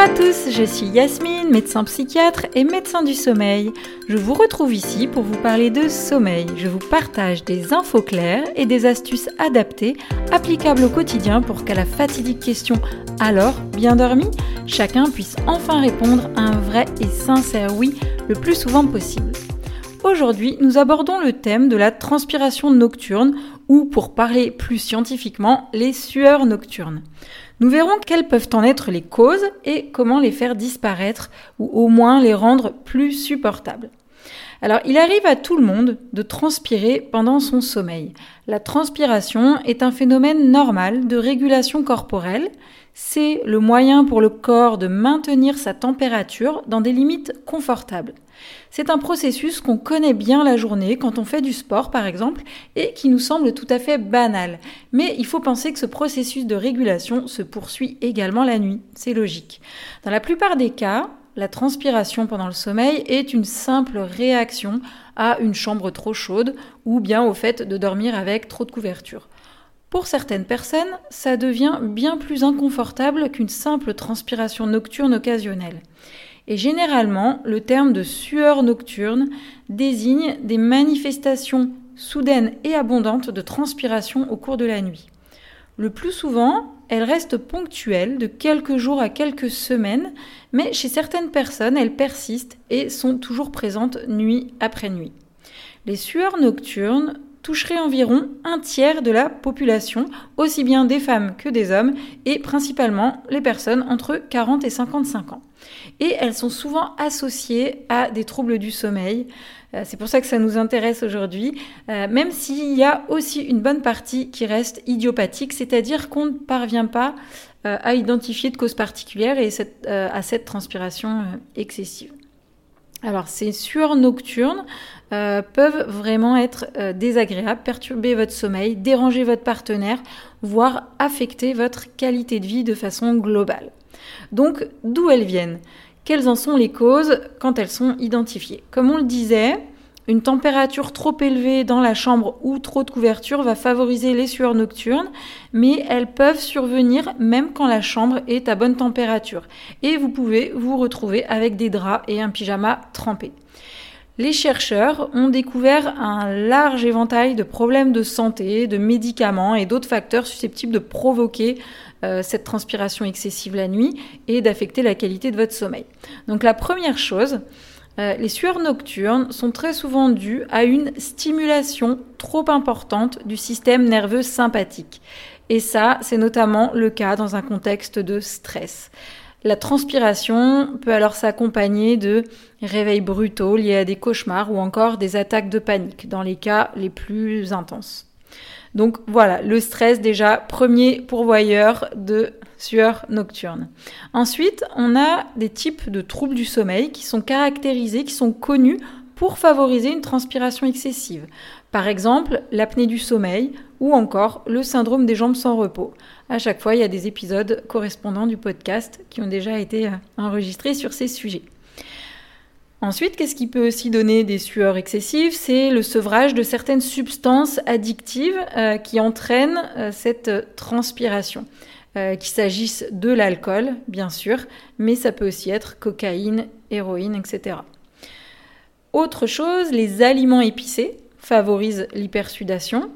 à tous, je suis Yasmine, médecin psychiatre et médecin du sommeil. Je vous retrouve ici pour vous parler de sommeil. Je vous partage des infos claires et des astuces adaptées, applicables au quotidien pour qu'à la fatidique question alors, bien dormi? chacun puisse enfin répondre à un vrai et sincère oui le plus souvent possible. Aujourd'hui, nous abordons le thème de la transpiration nocturne ou pour parler plus scientifiquement, les sueurs nocturnes. Nous verrons quelles peuvent en être les causes et comment les faire disparaître ou au moins les rendre plus supportables. Alors, il arrive à tout le monde de transpirer pendant son sommeil. La transpiration est un phénomène normal de régulation corporelle. C'est le moyen pour le corps de maintenir sa température dans des limites confortables. C'est un processus qu'on connaît bien la journée quand on fait du sport par exemple et qui nous semble tout à fait banal. Mais il faut penser que ce processus de régulation se poursuit également la nuit. C'est logique. Dans la plupart des cas, la transpiration pendant le sommeil est une simple réaction à une chambre trop chaude ou bien au fait de dormir avec trop de couverture. Pour certaines personnes, ça devient bien plus inconfortable qu'une simple transpiration nocturne occasionnelle. Et généralement, le terme de sueur nocturne désigne des manifestations soudaines et abondantes de transpiration au cours de la nuit. Le plus souvent, elles restent ponctuelles de quelques jours à quelques semaines, mais chez certaines personnes, elles persistent et sont toujours présentes nuit après nuit. Les sueurs nocturnes toucheraient environ un tiers de la population, aussi bien des femmes que des hommes, et principalement les personnes entre 40 et 55 ans et elles sont souvent associées à des troubles du sommeil. Euh, c'est pour ça que ça nous intéresse aujourd'hui, euh, même s'il y a aussi une bonne partie qui reste idiopathique, c'est-à-dire qu'on ne parvient pas euh, à identifier de cause particulière et à cette transpiration excessive. Alors ces sueurs nocturnes peuvent vraiment être désagréables, perturber votre sommeil, déranger votre partenaire, voire affecter votre qualité de vie de façon globale. Donc d'où elles viennent? Quelles en sont les causes quand elles sont identifiées? Comme on le disait, une température trop élevée dans la chambre ou trop de couverture va favoriser les sueurs nocturnes, mais elles peuvent survenir même quand la chambre est à bonne température. Et vous pouvez vous retrouver avec des draps et un pyjama trempé. Les chercheurs ont découvert un large éventail de problèmes de santé, de médicaments et d'autres facteurs susceptibles de provoquer euh, cette transpiration excessive la nuit et d'affecter la qualité de votre sommeil. Donc la première chose, euh, les sueurs nocturnes sont très souvent dues à une stimulation trop importante du système nerveux sympathique. Et ça, c'est notamment le cas dans un contexte de stress. La transpiration peut alors s'accompagner de réveils brutaux liés à des cauchemars ou encore des attaques de panique dans les cas les plus intenses. Donc voilà, le stress déjà premier pourvoyeur de sueur nocturne. Ensuite, on a des types de troubles du sommeil qui sont caractérisés, qui sont connus pour favoriser une transpiration excessive. Par exemple, l'apnée du sommeil ou encore le syndrome des jambes sans repos. À chaque fois, il y a des épisodes correspondants du podcast qui ont déjà été euh, enregistrés sur ces sujets. Ensuite, qu'est-ce qui peut aussi donner des sueurs excessives? C'est le sevrage de certaines substances addictives euh, qui entraînent euh, cette transpiration. Euh, qu'il s'agisse de l'alcool, bien sûr, mais ça peut aussi être cocaïne, héroïne, etc. Autre chose, les aliments épicés favorisent l'hypersudation.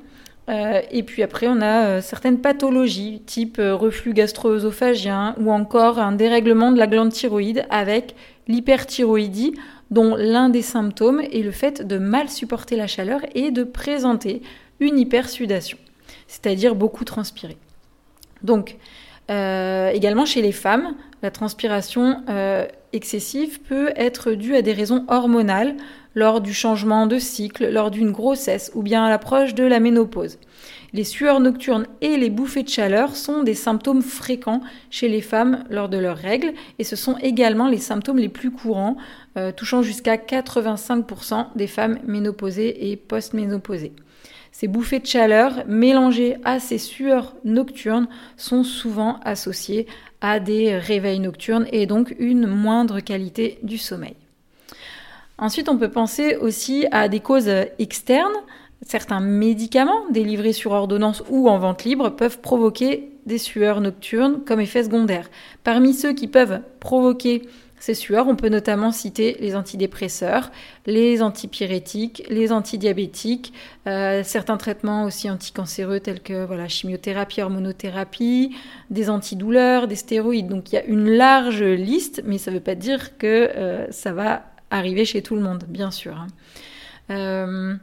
et puis après, on a certaines pathologies, type reflux gastro-œsophagien ou encore un dérèglement de la glande thyroïde avec l'hyperthyroïdie dont l'un des symptômes est le fait de mal supporter la chaleur et de présenter une hypersudation, c'est-à-dire beaucoup transpirer. Donc, euh, également chez les femmes, la transpiration euh, excessive peut être due à des raisons hormonales lors du changement de cycle, lors d'une grossesse ou bien à l'approche de la ménopause. Les sueurs nocturnes et les bouffées de chaleur sont des symptômes fréquents chez les femmes lors de leurs règles et ce sont également les symptômes les plus courants, euh, touchant jusqu'à 85% des femmes ménopausées et post-ménopausées. Ces bouffées de chaleur mélangées à ces sueurs nocturnes sont souvent associées à des réveils nocturnes et donc une moindre qualité du sommeil. Ensuite, on peut penser aussi à des causes externes certains médicaments délivrés sur ordonnance ou en vente libre peuvent provoquer des sueurs nocturnes comme effet secondaire. Parmi ceux qui peuvent provoquer ces sueurs, on peut notamment citer les antidépresseurs, les antipyrétiques, les antidiabétiques, euh, certains traitements aussi anticancéreux tels que voilà, chimiothérapie, hormonothérapie, des antidouleurs, des stéroïdes. Donc il y a une large liste, mais ça ne veut pas dire que euh, ça va arriver chez tout le monde, bien sûr. Hein. Euh,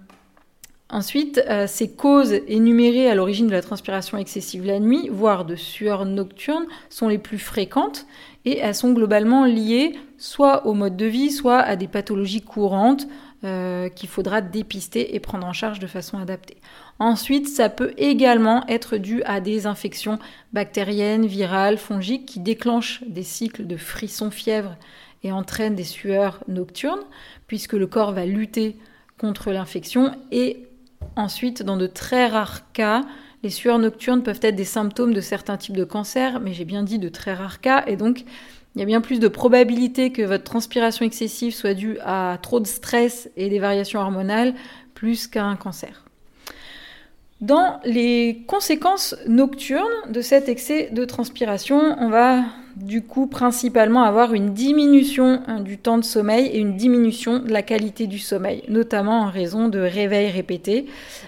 Ensuite, euh, ces causes énumérées à l'origine de la transpiration excessive la nuit, voire de sueur nocturne, sont les plus fréquentes et elles sont globalement liées soit au mode de vie, soit à des pathologies courantes euh, qu'il faudra dépister et prendre en charge de façon adaptée. Ensuite, ça peut également être dû à des infections bactériennes, virales, fongiques qui déclenchent des cycles de frissons-fièvre et entraînent des sueurs nocturnes, puisque le corps va lutter contre l'infection et Ensuite, dans de très rares cas, les sueurs nocturnes peuvent être des symptômes de certains types de cancers, mais j'ai bien dit de très rares cas, et donc il y a bien plus de probabilité que votre transpiration excessive soit due à trop de stress et des variations hormonales plus qu'à un cancer. Dans les conséquences nocturnes de cet excès de transpiration, on va du coup principalement avoir une diminution hein, du temps de sommeil et une diminution de la qualité du sommeil, notamment en raison de réveils répétés,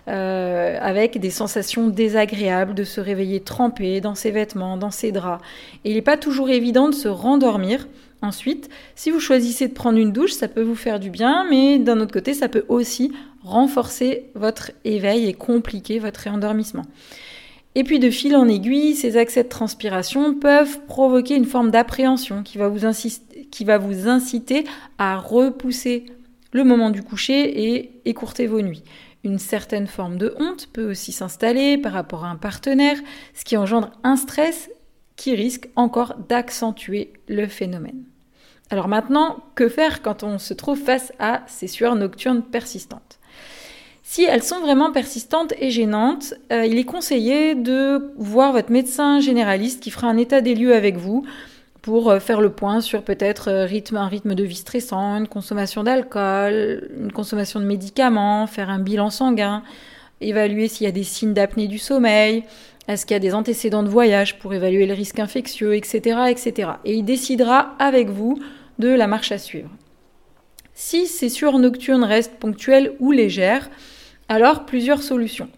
euh, avec des sensations désagréables de se réveiller trempé dans ses vêtements, dans ses draps. Il n'est pas toujours évident de se rendormir. Ensuite, si vous choisissez de prendre une douche, ça peut vous faire du bien, mais d'un autre côté, ça peut aussi renforcer votre éveil et compliquer votre réendormissement. Et puis de fil en aiguille, ces accès de transpiration peuvent provoquer une forme d'appréhension qui, va vous inciter à repousser le moment du coucher et écourter vos nuits. Une certaine forme de honte peut aussi s'installer par rapport à un partenaire, ce qui engendre un stress qui risque encore d'accentuer le phénomène. Alors maintenant, que faire quand on se trouve face à ces sueurs nocturnes persistantes? Si elles sont vraiment persistantes et gênantes, euh, il est conseillé de voir votre médecin généraliste qui fera un état des lieux avec vous pour euh, faire le point sur peut-être euh, un rythme de vie stressant, une consommation d'alcool, une consommation de médicaments, faire un bilan sanguin, évaluer s'il y a des signes d'apnée du sommeil, est-ce qu'il y a des antécédents de voyage pour évaluer le risque infectieux, etc., etc. Et il décidera avec vous de la marche à suivre. Si ces sueurs nocturnes restent ponctuelles ou légères, alors, plusieurs solutions.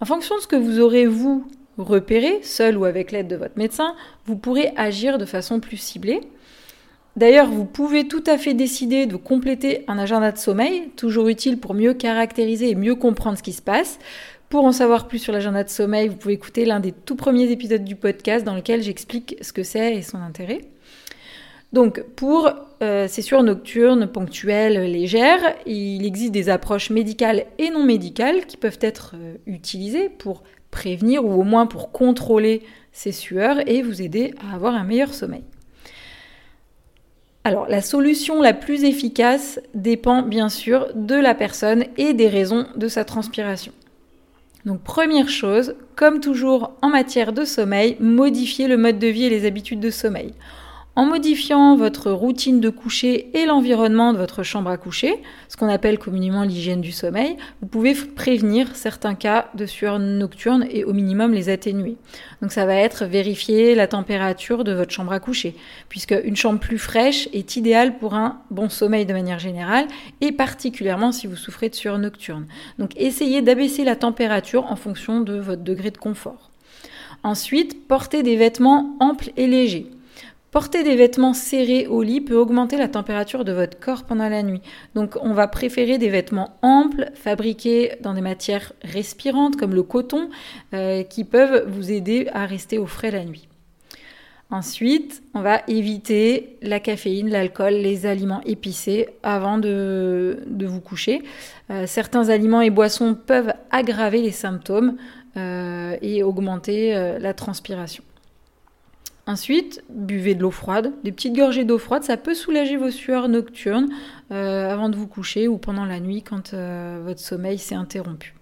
En fonction de ce que vous aurez, vous, repéré, seul ou avec l'aide de votre médecin, vous pourrez agir de façon plus ciblée. D'ailleurs, vous pouvez tout à fait décider de compléter un agenda de sommeil, toujours utile pour mieux caractériser et mieux comprendre ce qui se passe. Pour en savoir plus sur l'agenda de sommeil, vous pouvez écouter l'un des tout premiers épisodes du podcast dans lequel j'explique ce que c'est et son intérêt. Donc pour euh, ces sueurs nocturnes ponctuelles légères, il existe des approches médicales et non médicales qui peuvent être euh, utilisées pour prévenir ou au moins pour contrôler ces sueurs et vous aider à avoir un meilleur sommeil. Alors la solution la plus efficace dépend bien sûr de la personne et des raisons de sa transpiration. Donc première chose, comme toujours en matière de sommeil, modifier le mode de vie et les habitudes de sommeil. En modifiant votre routine de coucher et l'environnement de votre chambre à coucher, ce qu'on appelle communément l'hygiène du sommeil, vous pouvez prévenir certains cas de sueur nocturne et au minimum les atténuer. Donc ça va être vérifier la température de votre chambre à coucher, puisque une chambre plus fraîche est idéale pour un bon sommeil de manière générale et particulièrement si vous souffrez de sueur nocturne. Donc essayez d'abaisser la température en fonction de votre degré de confort. Ensuite, portez des vêtements amples et légers. Porter des vêtements serrés au lit peut augmenter la température de votre corps pendant la nuit. Donc on va préférer des vêtements amples, fabriqués dans des matières respirantes comme le coton, euh, qui peuvent vous aider à rester au frais la nuit. Ensuite, on va éviter la caféine, l'alcool, les aliments épicés avant de, vous coucher. Euh, certains aliments et boissons peuvent aggraver les symptômes euh, et augmenter la transpiration. Ensuite, buvez de l'eau froide. Des petites gorgées d'eau froide, ça peut soulager vos sueurs nocturnes euh, avant de vous coucher ou pendant la nuit quand euh, votre sommeil s'est interrompu.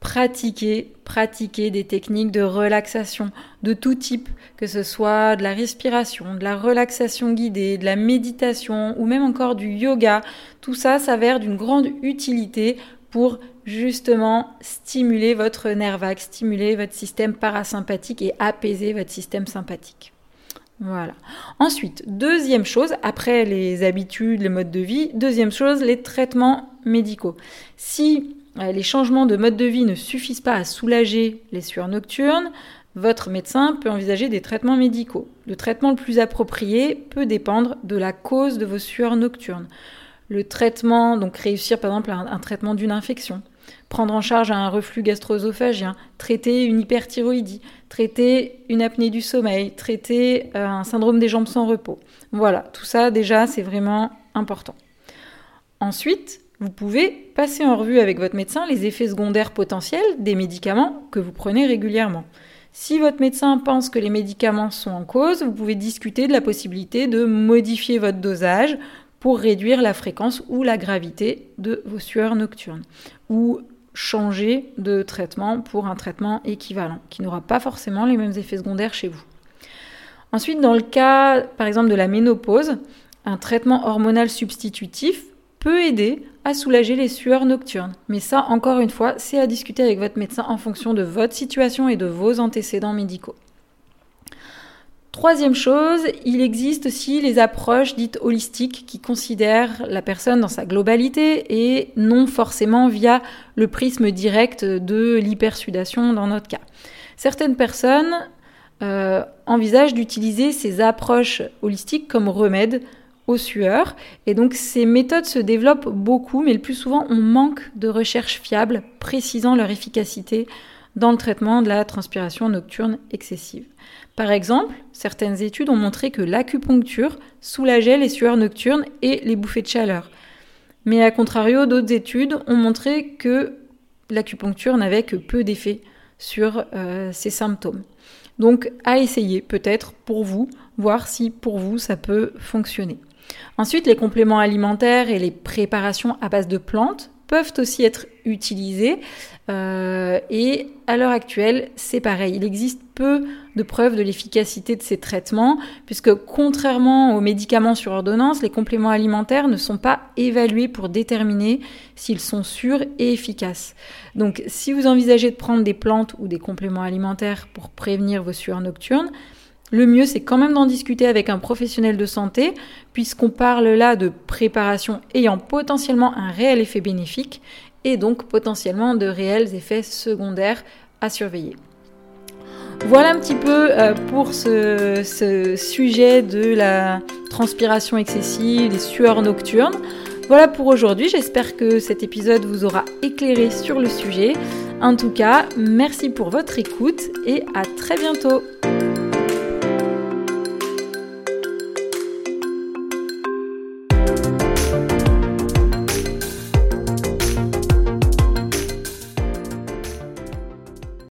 Pratiquez, pratiquez des techniques de relaxation de tout type, que ce soit de la respiration, de la relaxation guidée, de la méditation ou même encore du yoga. Tout ça s'avère d'une grande utilité pour justement stimuler votre nerf vague, stimuler votre système parasympathique et apaiser votre système sympathique. Voilà. Ensuite, deuxième chose, après les habitudes, les modes de vie, deuxième chose, les traitements médicaux. Si euh, les changements de mode de vie ne suffisent pas à soulager les sueurs nocturnes, votre médecin peut envisager des traitements médicaux. Le traitement le plus approprié peut dépendre de la cause de vos sueurs nocturnes. Le traitement, donc réussir par exemple un, traitement d'une infection, prendre en charge un reflux gastro-œsophagien, traiter une hyperthyroïdie, traiter une apnée du sommeil, traiter euh, un syndrome des jambes sans repos. Voilà, tout ça déjà c'est vraiment important. Ensuite, vous pouvez passer en revue avec votre médecin les effets secondaires potentiels des médicaments que vous prenez régulièrement. Si votre médecin pense que les médicaments sont en cause, vous pouvez discuter de la possibilité de modifier votre dosage pour réduire la fréquence ou la gravité de vos sueurs nocturnes ou changer de traitement pour un traitement équivalent qui n'aura pas forcément les mêmes effets secondaires chez vous. Ensuite, dans le cas par exemple de la ménopause, un traitement hormonal substitutif peut aider à soulager les sueurs nocturnes. Mais ça, encore une fois, c'est à discuter avec votre médecin en fonction de votre situation et de vos antécédents médicaux. Troisième chose, il existe aussi les approches dites holistiques qui considèrent la personne dans sa globalité et non forcément via le prisme direct de l'hypersudation dans notre cas. Certaines personnes euh, envisagent d'utiliser ces approches holistiques comme remède aux sueurs. Et donc ces méthodes se développent beaucoup, mais le plus souvent on manque de recherches fiables précisant leur efficacité dans le traitement de la transpiration nocturne excessive. Par exemple, certaines études ont montré que l'acupuncture soulageait les sueurs nocturnes et les bouffées de chaleur. Mais à contrario, d'autres études ont montré que l'acupuncture n'avait que peu d'effet sur euh, ces symptômes. Donc à essayer peut-être pour vous, voir si pour vous ça peut fonctionner. Ensuite, les compléments alimentaires et les préparations à base de plantes peuvent aussi être utilisés. Euh, et à l'heure actuelle, c'est pareil. Il existe peu de preuves de l'efficacité de ces traitements, puisque contrairement aux médicaments sur ordonnance, les compléments alimentaires ne sont pas évalués pour déterminer s'ils sont sûrs et efficaces. Donc si vous envisagez de prendre des plantes ou des compléments alimentaires pour prévenir vos sueurs nocturnes, le mieux, c'est quand même d'en discuter avec un professionnel de santé, puisqu'on parle là de préparation ayant potentiellement un réel effet bénéfique et donc potentiellement de réels effets secondaires à surveiller. Voilà un petit peu euh, pour ce, ce, sujet de la transpiration excessive, des sueurs nocturnes. Voilà pour aujourd'hui, j'espère que cet épisode vous aura éclairé sur le sujet. En tout cas, merci pour votre écoute et à très bientôt